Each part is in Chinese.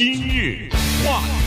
今日话题，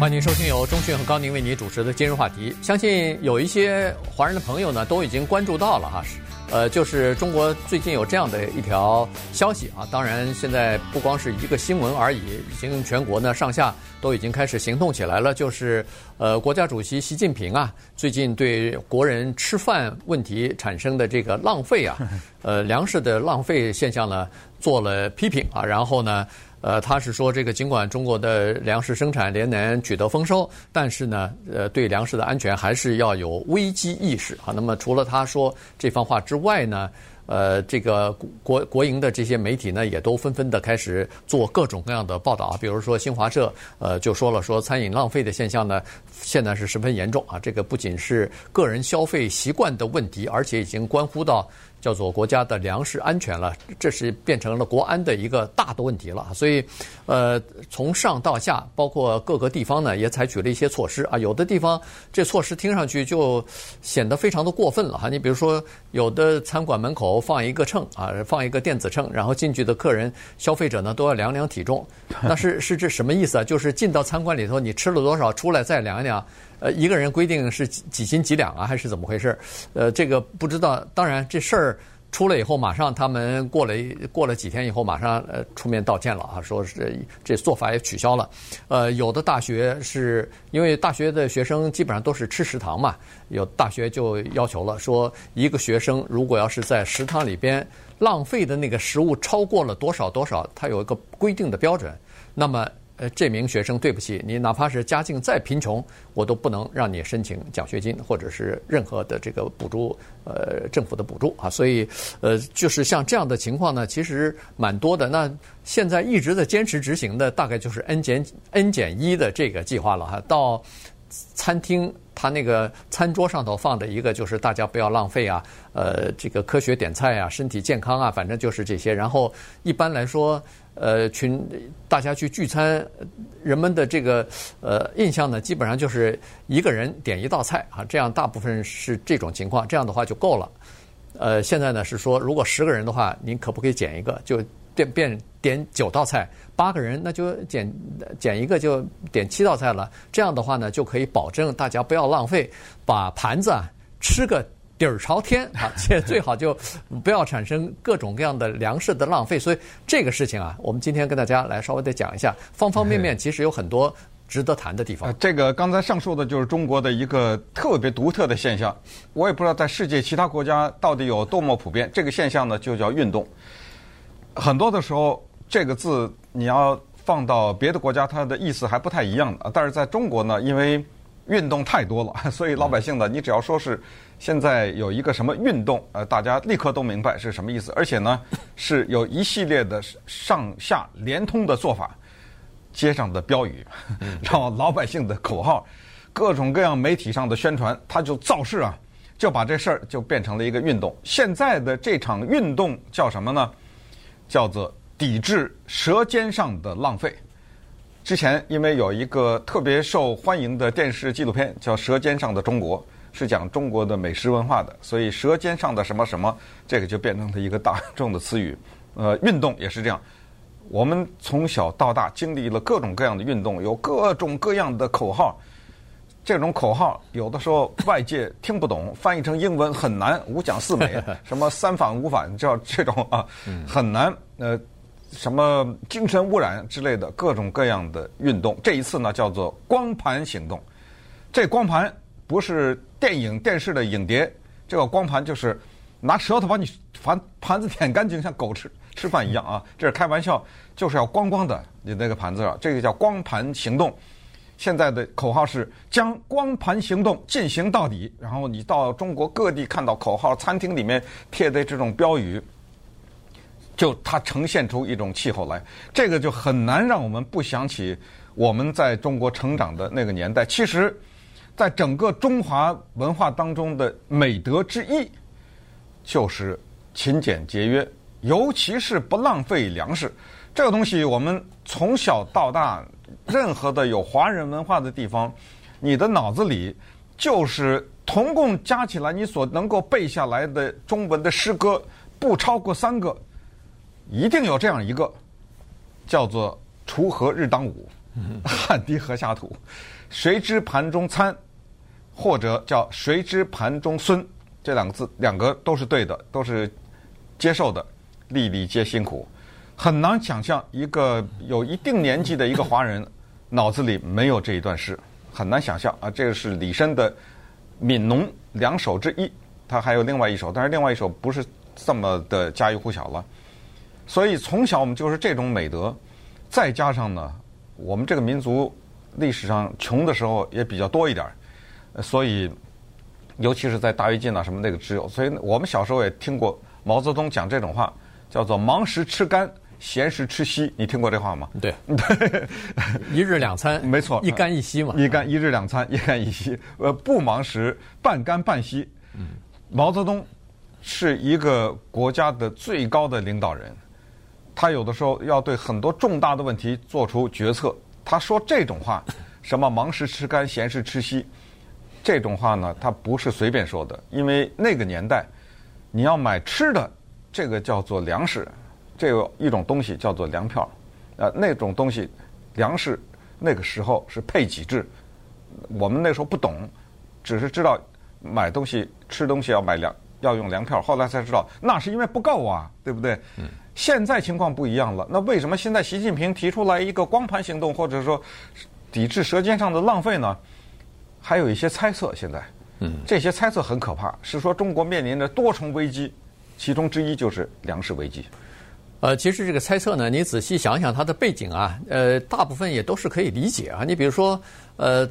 欢迎收听由中讯和高宁为您主持的今日话题。相信有一些华人的朋友呢，都已经关注到了哈。呃，就是中国最近有这样的一条消息啊，当然现在不光是一个新闻而已，已经全国呢上下都已经开始行动起来了。就是呃，国家主席习近平啊，最近对国人吃饭问题产生的这个浪费啊，呃，粮食的浪费现象呢，做了批评啊，然后呢。呃，他是说，这个尽管中国的粮食生产连年取得丰收，但是呢，呃，对粮食的安全还是要有危机意识啊。那么，除了他说这番话之外呢，呃，这个国国营的这些媒体呢，也都纷纷的开始做各种各样的报道啊。比如说新华社，呃，就说了说餐饮浪费的现象呢，现在是十分严重啊。这个不仅是个人消费习惯的问题，而且已经关乎到。叫做国家的粮食安全了，这是变成了国安的一个大的问题了。所以，呃，从上到下，包括各个地方呢，也采取了一些措施啊。有的地方这措施听上去就显得非常的过分了哈。你比如说，有的餐馆门口放一个秤啊，放一个电子秤，然后进去的客人、消费者呢都要量量体重。那是是这什么意思啊？就是进到餐馆里头，你吃了多少，出来再量一量。呃，一个人规定是几斤几两啊，还是怎么回事？呃，这个不知道。当然，这事儿出来以后，马上他们过了过了几天以后，马上呃出面道歉了啊，说是这做法也取消了。呃，有的大学是因为大学的学生基本上都是吃食堂嘛，有大学就要求了，说一个学生如果要是在食堂里边浪费的那个食物超过了多少多少，它有一个规定的标准，那么。呃，这名学生，对不起，你哪怕是家境再贫穷，我都不能让你申请奖学金或者是任何的这个补助，呃，政府的补助啊。所以，呃，就是像这样的情况呢，其实蛮多的。那现在一直在坚持执行的，大概就是 N 减 N 减一的这个计划了哈。到餐厅，他那个餐桌上头放的一个就是大家不要浪费啊，呃，这个科学点菜啊，身体健康啊，反正就是这些。然后一般来说。呃，群大家去聚餐，人们的这个呃印象呢，基本上就是一个人点一道菜啊，这样大部分是这种情况，这样的话就够了。呃，现在呢是说，如果十个人的话，您可不可以减一个，就变变点九道菜；八个人那就减减一个，就点七道菜了。这样的话呢，就可以保证大家不要浪费，把盘子啊吃个。底儿朝天啊，且最好就不要产生各种各样的粮食的浪费。所以这个事情啊，我们今天跟大家来稍微的讲一下，方方面面其实有很多值得谈的地方。这个刚才上述的就是中国的一个特别独特的现象，我也不知道在世界其他国家到底有多么普遍。这个现象呢，就叫运动。很多的时候，这个字你要放到别的国家，它的意思还不太一样的。但是在中国呢，因为运动太多了，所以老百姓呢，你只要说是现在有一个什么运动，呃，大家立刻都明白是什么意思，而且呢，是有一系列的上下连通的做法，街上的标语，然后老百姓的口号，各种各样媒体上的宣传，他就造势啊，就把这事儿就变成了一个运动。现在的这场运动叫什么呢？叫做抵制舌尖上的浪费。之前因为有一个特别受欢迎的电视纪录片叫《舌尖上的中国》，是讲中国的美食文化的，所以“舌尖上的什么什么”这个就变成了一个大 众的词语。呃，运动也是这样，我们从小到大经历了各种各样的运动，有各种各样的口号。这种口号有的时候外界听不懂，翻译成英文很难，五讲四美，什么三反五反，叫这种啊，很难。呃。什么精神污染之类的各种各样的运动，这一次呢叫做光盘行动。这光盘不是电影电视的影碟，这个光盘就是拿舌头把你盘盘子舔干净，像狗吃吃饭一样啊！这是开玩笑，就是要光光的你那个盘子啊，这个叫光盘行动。现在的口号是将光盘行动进行到底。然后你到中国各地看到口号，餐厅里面贴的这种标语。就它呈现出一种气候来，这个就很难让我们不想起我们在中国成长的那个年代。其实，在整个中华文化当中的美德之一，就是勤俭节约，尤其是不浪费粮食。这个东西我们从小到大，任何的有华人文化的地方，你的脑子里就是同共加起来，你所能够背下来的中文的诗歌不超过三个。一定有这样一个，叫做“锄禾日当午，汗滴禾下土”，谁知盘中餐，或者叫“谁知盘中飧”，这两个字两个都是对的，都是接受的，粒粒皆辛苦。很难想象一个有一定年纪的一个华人 脑子里没有这一段诗，很难想象啊！这个是李绅的《悯农》两首之一，他还有另外一首，但是另外一首不是这么的家喻户晓了。所以从小我们就是这种美德，再加上呢，我们这个民族历史上穷的时候也比较多一点，所以尤其是在大跃进啊什么那个只有，所以我们小时候也听过毛泽东讲这种话，叫做“忙时吃干”。闲时吃稀，你听过这话吗？对对，一日两餐，没错，一干一稀嘛。一干一日两餐，一干一稀。呃，不忙时半干半稀。嗯，毛泽东是一个国家的最高的领导人，他有的时候要对很多重大的问题做出决策。他说这种话，什么忙时吃干，闲时吃稀，这种话呢，他不是随便说的，因为那个年代，你要买吃的，这个叫做粮食。这有一种东西叫做粮票，呃，那种东西，粮食那个时候是配给制，我们那时候不懂，只是知道买东西吃东西要买粮要用粮票，后来才知道那是因为不够啊，对不对？嗯。现在情况不一样了，那为什么现在习近平提出来一个光盘行动，或者说抵制舌尖上的浪费呢？还有一些猜测，现在，嗯，这些猜测很可怕，是说中国面临着多重危机，其中之一就是粮食危机。呃，其实这个猜测呢，你仔细想想它的背景啊，呃，大部分也都是可以理解啊。你比如说，呃，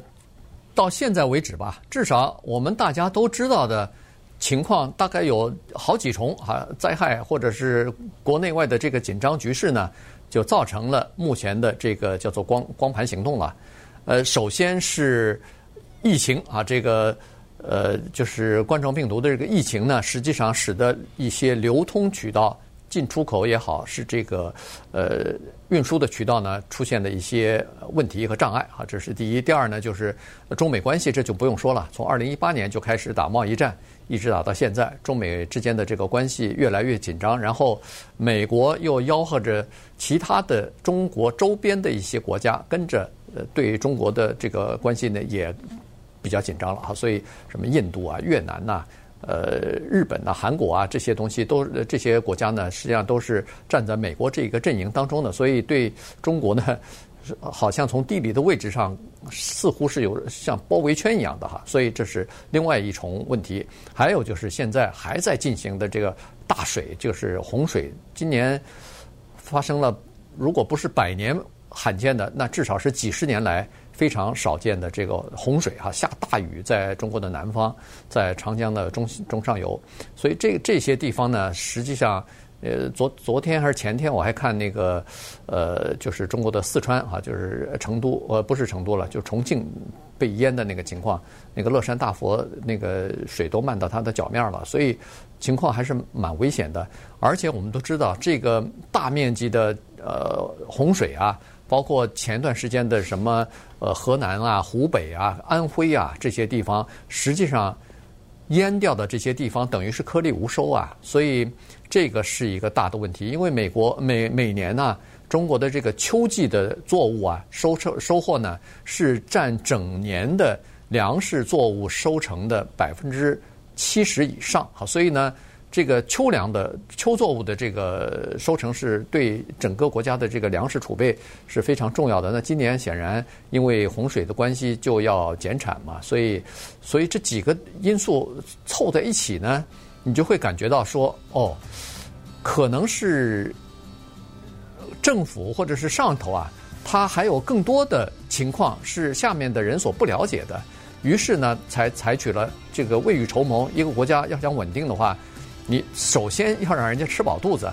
到现在为止吧，至少我们大家都知道的情况，大概有好几重啊灾害，或者是国内外的这个紧张局势呢，就造成了目前的这个叫做光光盘行动了。呃，首先是疫情啊，这个呃，就是冠状病毒的这个疫情呢，实际上使得一些流通渠道。进出口也好，是这个呃运输的渠道呢出现的一些问题和障碍啊，这是第一。第二呢，就是中美关系，这就不用说了，从二零一八年就开始打贸易战，一直打到现在，中美之间的这个关系越来越紧张。然后美国又吆喝着其他的中国周边的一些国家跟着呃对中国的这个关系呢也比较紧张了哈，所以什么印度啊、越南呐。呃，日本呐、韩国啊，这些东西都这些国家呢，实际上都是站在美国这个阵营当中的，所以对中国呢，好像从地理的位置上似乎是有像包围圈一样的哈，所以这是另外一重问题。还有就是现在还在进行的这个大水，就是洪水，今年发生了，如果不是百年罕见的，那至少是几十年来。非常少见的这个洪水哈，下大雨，在中国的南方，在长江的中中上游，所以这这些地方呢，实际上，呃，昨昨天还是前天，我还看那个，呃，就是中国的四川啊，就是成都，呃，不是成都了，就重庆被淹的那个情况，那个乐山大佛那个水都漫到它的脚面了，所以情况还是蛮危险的。而且我们都知道，这个大面积的呃洪水啊。包括前段时间的什么呃河南啊、湖北啊、安徽啊这些地方，实际上淹掉的这些地方等于是颗粒无收啊，所以这个是一个大的问题。因为美国每每年呢，中国的这个秋季的作物啊收成收获呢是占整年的粮食作物收成的百分之七十以上，好，所以呢。这个秋粮的秋作物的这个收成是对整个国家的这个粮食储备是非常重要的。那今年显然因为洪水的关系就要减产嘛，所以所以这几个因素凑在一起呢，你就会感觉到说，哦，可能是政府或者是上头啊，他还有更多的情况是下面的人所不了解的，于是呢，才采取了这个未雨绸缪。一个国家要想稳定的话。你首先要让人家吃饱肚子，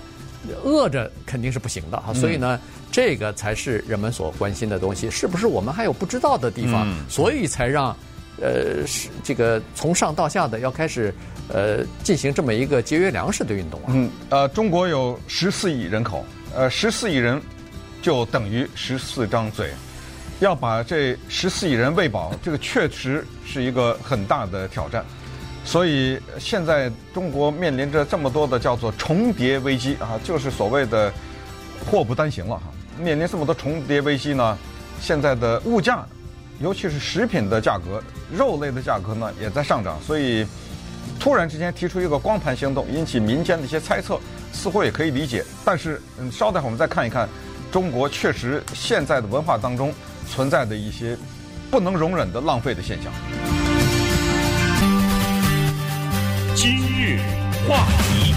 饿着肯定是不行的哈。所以呢，这个才是人们所关心的东西。是不是我们还有不知道的地方？所以才让呃，是这个从上到下的要开始呃进行这么一个节约粮食的运动啊。嗯，呃，中国有十四亿人口，呃，十四亿人就等于十四张嘴，要把这十四亿人喂饱，这个确实是一个很大的挑战。所以现在中国面临着这么多的叫做重叠危机啊，就是所谓的祸不单行了哈。面临这么多重叠危机呢，现在的物价，尤其是食品的价格、肉类的价格呢，也在上涨。所以，突然之间提出一个光盘行动，引起民间的一些猜测，似乎也可以理解。但是，嗯，稍待会儿我们再看一看，中国确实现在的文化当中存在的一些不能容忍的浪费的现象。今日话题，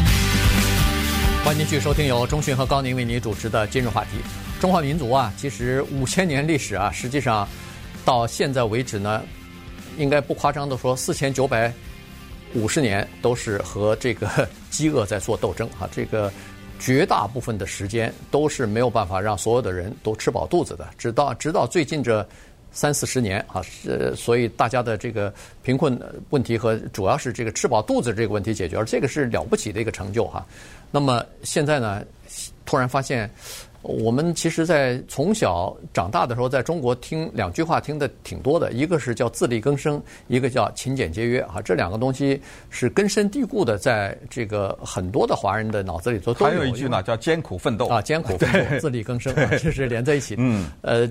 欢迎继续收听由钟讯和高宁为您主持的《今日话题》。中华民族啊，其实五千年历史啊，实际上到现在为止呢，应该不夸张的说，四千九百五十年都是和这个饥饿在做斗争啊。这个绝大部分的时间都是没有办法让所有的人都吃饱肚子的，直到直到最近这。三四十年啊，是所以大家的这个贫困问题和主要是这个吃饱肚子这个问题解决了，这个是了不起的一个成就哈。那么现在呢，突然发现，我们其实，在从小长大的时候，在中国听两句话听的挺多的，一个是叫自力更生，一个叫勤俭节约啊，这两个东西是根深蒂固的，在这个很多的华人的脑子里头都有。还有一句呢，叫艰苦奋斗啊，艰苦奋斗，自力更生，这是连在一起的。嗯，呃。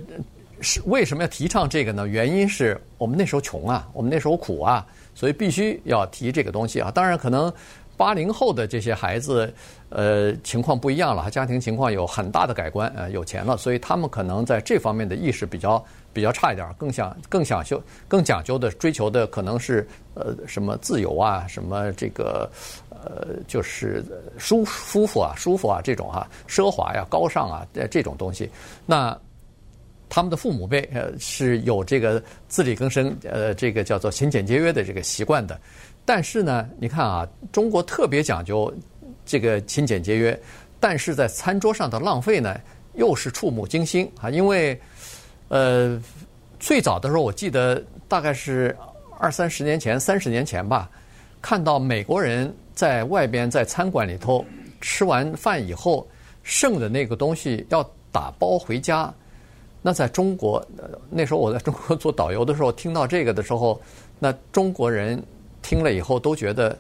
是为什么要提倡这个呢？原因是我们那时候穷啊，我们那时候苦啊，所以必须要提这个东西啊。当然，可能八零后的这些孩子，呃，情况不一样了，家庭情况有很大的改观，呃，有钱了，所以他们可能在这方面的意识比较比较差一点，更想更讲究、更讲究的追求的可能是呃什么自由啊，什么这个呃就是舒舒服啊、舒服啊这种、啊、奢华呀、高尚啊这种东西，那。他们的父母辈呃是有这个自力更生，呃，这个叫做勤俭节约的这个习惯的。但是呢，你看啊，中国特别讲究这个勤俭节约，但是在餐桌上的浪费呢，又是触目惊心啊。因为呃，最早的时候，我记得大概是二三十年前、三十年前吧，看到美国人在外边在餐馆里头吃完饭以后剩的那个东西要打包回家。那在中国，那时候我在中国做导游的时候，听到这个的时候，那中国人听了以后都觉得，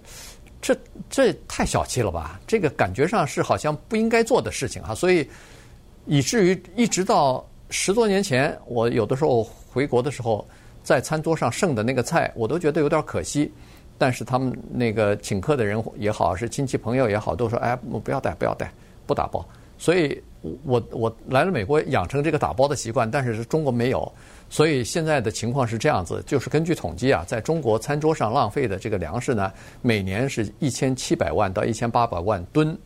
这这太小气了吧？这个感觉上是好像不应该做的事情啊。所以以至于一直到十多年前，我有的时候回国的时候，在餐桌上剩的那个菜，我都觉得有点可惜。但是他们那个请客的人也好，是亲戚朋友也好，都说：“哎，不要带，不要带，不打包。”所以。我我来了美国，养成这个打包的习惯，但是中国没有，所以现在的情况是这样子，就是根据统计啊，在中国餐桌上浪费的这个粮食呢，每年是一千七百万到一千八百万吨，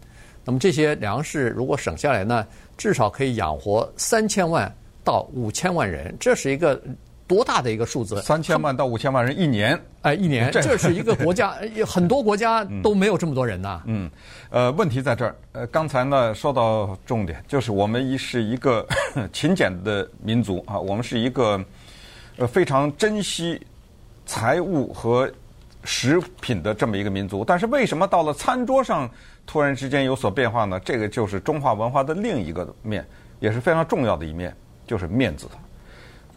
那么这些粮食如果省下来呢，至少可以养活三千万到五千万人，这是一个。多大的一个数字？三千万到五千万人一年，哎，一年，这是一个国家，很多国家都没有这么多人呐。嗯，呃，问题在这儿。呃，刚才呢说到重点，就是我们一是一个 勤俭的民族啊，我们是一个呃非常珍惜财物和食品的这么一个民族。但是为什么到了餐桌上突然之间有所变化呢？这个就是中华文化的另一个面，也是非常重要的一面，就是面子。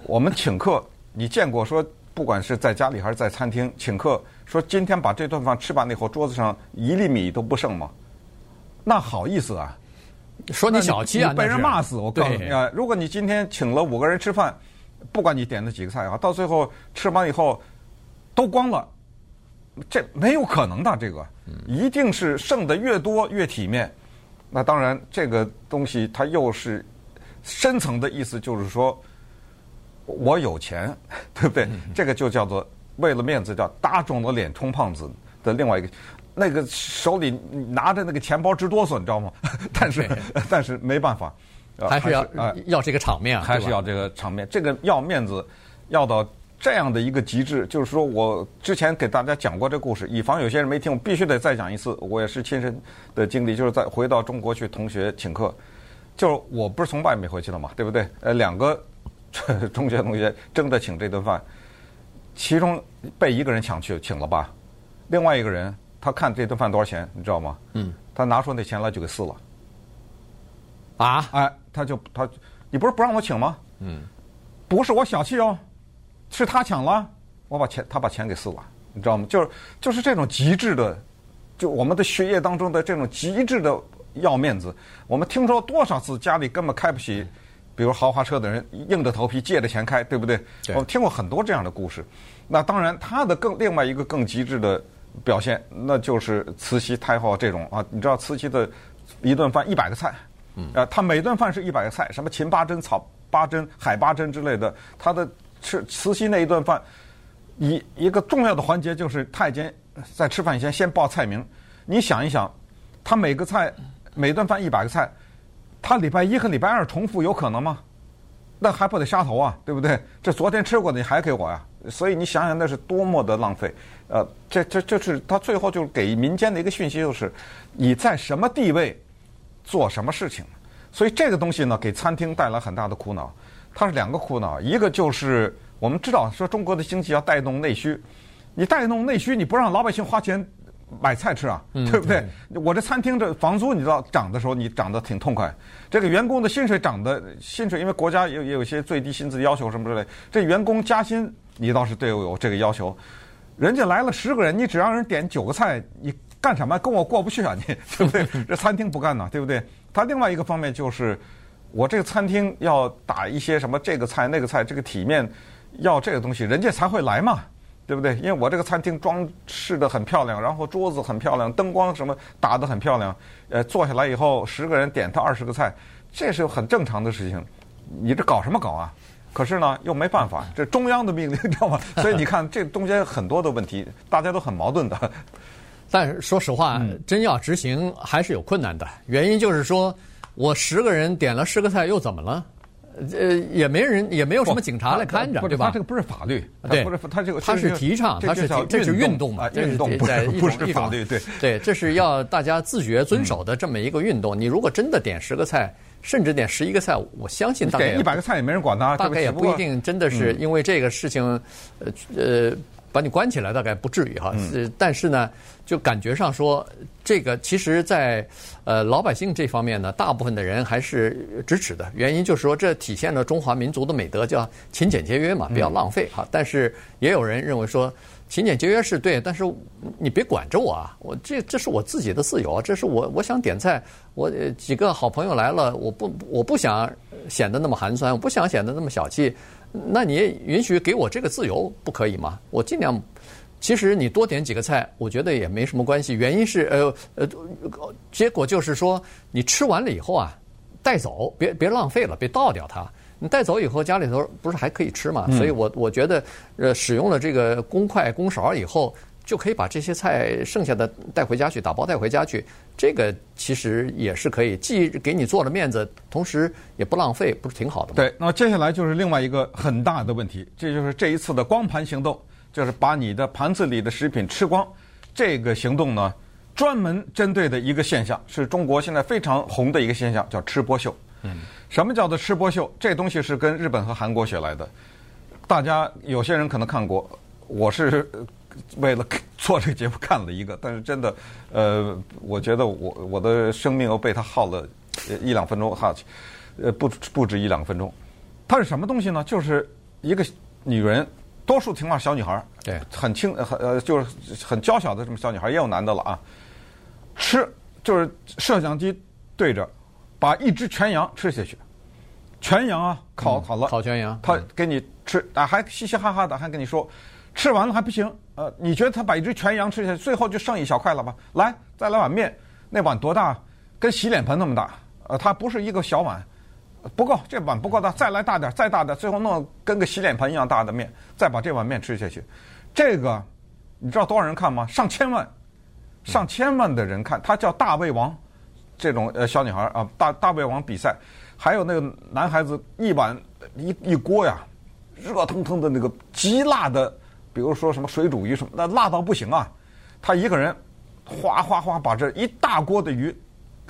我们请客，你见过说，不管是在家里还是在餐厅请客，说今天把这顿饭吃完了以后，桌子上一粒米都不剩吗？那好意思啊，说你小气啊，被人骂死！我告诉你啊，如果你今天请了五个人吃饭，不管你点的几个菜啊，到最后吃完以后都光了，这没有可能的，这个一定是剩的越多越体面。那当然，这个东西它又是深层的意思，就是说。我有钱，对不对？这个就叫做为了面子，叫打肿了脸充胖子的另外一个，那个手里拿着那个钱包直哆嗦，你知道吗？但是 但是没办法，还是要要这个场面，还是要这个场面。这个要面子，要到这样的一个极致，就是说我之前给大家讲过这故事，以防有些人没听，我必须得再讲一次。我也是亲身的经历，就是在回到中国去同学请客，就是我不是从外面回去了嘛，对不对？呃，两个。中学同学争着请这顿饭，其中被一个人抢去请了吧，另外一个人他看这顿饭多少钱，你知道吗？嗯，他拿出那钱来就给撕了。啊？哎，他就他，你不是不让我请吗？嗯，不是我小气哦，是他抢了，我把钱他把钱给撕了，你知道吗？就是就是这种极致的，就我们的学业当中的这种极致的要面子。我们听说多少次家里根本开不起，比如豪华车的人硬着头皮借着钱开，对不对？对我们听过很多这样的故事。那当然，他的更另外一个更极致的表现，那就是慈禧太后这种啊，你知道慈禧的一顿饭一百个菜，嗯，啊，他每顿饭是一百个菜，什么芹八珍、草八珍、海八珍之类的，他的吃慈禧那一顿饭。一一个重要的环节就是太监在吃饭前先报菜名。你想一想，他每个菜每顿饭一百个菜，他礼拜一和礼拜二重复有可能吗？那还不得杀头啊，对不对？这昨天吃过的你还给我呀？所以你想想那是多么的浪费。呃，这这这是他最后就给民间的一个讯息，就是你在什么地位做什么事情。所以这个东西呢，给餐厅带来很大的苦恼。它是两个苦恼，一个就是。我们知道说中国的经济要带动内需，你带动内需，你不让老百姓花钱买菜吃啊，对不对？我这餐厅这房租你知道涨的时候，你涨得挺痛快。这个员工的薪水涨的薪水，因为国家也也有一些最低薪资要求什么之类，这员工加薪你倒是对我有这个要求。人家来了十个人，你只让人点九个菜，你干什么？跟我过不去啊，你 对不对？这餐厅不干呢，对不对？他另外一个方面就是，我这个餐厅要打一些什么这个菜那个菜，这个体面。要这个东西，人家才会来嘛，对不对？因为我这个餐厅装饰的很漂亮，然后桌子很漂亮，灯光什么打得很漂亮。呃，坐下来以后，十个人点他二十个菜，这是很正常的事情。你这搞什么搞啊？可是呢，又没办法，这中央的命令，你知道吗？所以你看，这中间很多的问题，大家都很矛盾的。但是说实话，真要执行还是有困难的。原因就是说，我十个人点了十个菜，又怎么了？呃，也没人，也没有什么警察来看着，对吧？他这个不是法律，对，不是他这个，他是提倡，他是这是运动嘛，运动不是不是法律，对对，这是要大家自觉遵守的这么一个运动。你如果真的点十个菜，甚至点十一个菜，我相信大概一百个菜也没人管他，大概也不一定真的是因为这个事情，呃呃。把你关起来大概不至于哈，呃，但是呢，就感觉上说，这个其实，在呃老百姓这方面呢，大部分的人还是支持的。原因就是说，这体现了中华民族的美德，叫勤俭节约嘛，不要浪费哈。但是也有人认为说，勤俭节约是对，但是你别管着我啊，我这这是我自己的自由啊，这是我我想点菜，我几个好朋友来了，我不我不想显得那么寒酸，我不想显得那么小气。那你也允许给我这个自由，不可以吗？我尽量。其实你多点几个菜，我觉得也没什么关系。原因是，呃呃，结果就是说，你吃完了以后啊，带走，别别浪费了，别倒掉它。你带走以后，家里头不是还可以吃嘛？所以我我觉得，呃，使用了这个公筷公勺以后。就可以把这些菜剩下的带回家去，打包带回家去。这个其实也是可以，既给你做了面子，同时也不浪费，不是挺好的吗？对，那么接下来就是另外一个很大的问题，这就是这一次的光盘行动，就是把你的盘子里的食品吃光。这个行动呢，专门针对的一个现象，是中国现在非常红的一个现象，叫吃播秀。嗯，什么叫做吃播秀？这东西是跟日本和韩国学来的。大家有些人可能看过，我是。为了做这个节目看了一个，但是真的，呃，我觉得我我的生命又被他耗了一两分钟，耗去，呃，不不止一两分钟。它是什么东西呢？就是一个女人，多数情况小女孩，对，很轻很呃，就是很娇小的这么小女孩，也有男的了啊。吃就是摄像机对着，把一只全羊吃下去，全羊啊，烤好了，烤全羊，他给你吃啊，还嘻嘻哈哈的，还跟你说。吃完了还不行，呃，你觉得他把一只全羊吃下去，最后就剩一小块了吧？来，再来碗面，那碗多大？跟洗脸盆那么大，呃，它不是一个小碗，不够，这碗不够大，再来大点，再大点，最后弄跟个洗脸盆一样大的面，再把这碗面吃下去。这个你知道多少人看吗？上千万，上千万的人看，他叫大胃王，这种呃小女孩啊，大大胃王比赛，还有那个男孩子一碗一一锅呀，热腾腾的那个极辣的。比如说什么水煮鱼什么，那辣到不行啊！他一个人哗哗哗把这一大锅的鱼，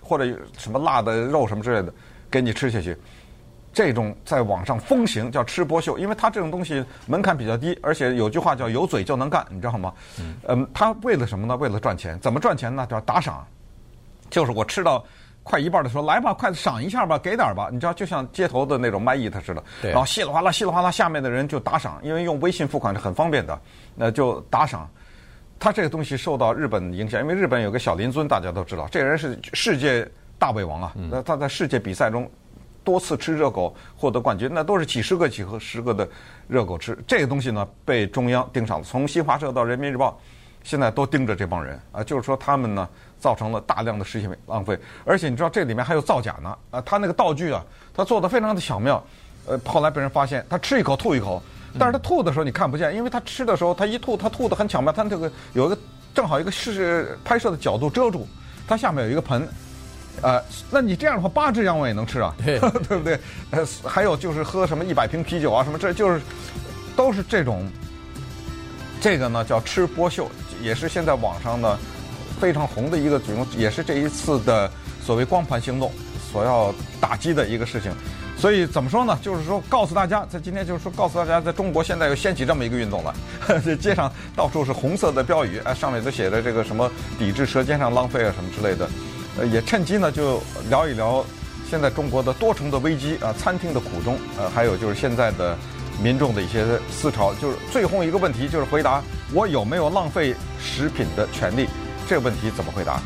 或者什么辣的肉什么之类的给你吃下去，这种在网上风行叫吃播秀，因为他这种东西门槛比较低，而且有句话叫有嘴就能干，你知道吗？嗯，他为了什么呢？为了赚钱。怎么赚钱呢？叫打赏，就是我吃到。快一半的时候，来吧，快赏一下吧，给点吧，你知道，就像街头的那种卖艺的似的。对。然后稀里哗啦，稀里哗啦，下面的人就打赏，因为用微信付款是很方便的，那就打赏。他这个东西受到日本影响，因为日本有个小林尊，大家都知道，这个人是世界大胃王啊，那他在世界比赛中多次吃热狗获得冠军，那都是几十个几十个的热狗吃。这个东西呢，被中央盯上了，从新华社到人民日报，现在都盯着这帮人啊，就是说他们呢造成了大量的食品浪费，而且你知道这里面还有造假呢啊，他那个道具啊，他做的非常的巧妙，呃，后来被人发现，他吃一口吐一口，但是他吐的时候你看不见，因为他吃的时候他一吐，他吐的很巧妙，他这个有一个正好一个是拍摄的角度遮住。它下面有一个盆，呃，那你这样的话，八只羊我也能吃啊，对，对不对？呃，还有就是喝什么一百瓶啤酒啊，什么这就是都是这种，这个呢叫吃播秀，也是现在网上呢非常红的一个举动，也是这一次的所谓光盘行动所要打击的一个事情。所以怎么说呢？就是说告诉大家，在今天就是说告诉大家，在中国现在又掀起这么一个运动了，这街上到处是红色的标语，哎，上面都写着这个什么抵制舌尖上浪费啊什么之类的，呃，也趁机呢就聊一聊现在中国的多重的危机啊，餐厅的苦衷，呃，还有就是现在的民众的一些思潮，就是最后一个问题就是回答我有没有浪费食品的权利，这个问题怎么回答？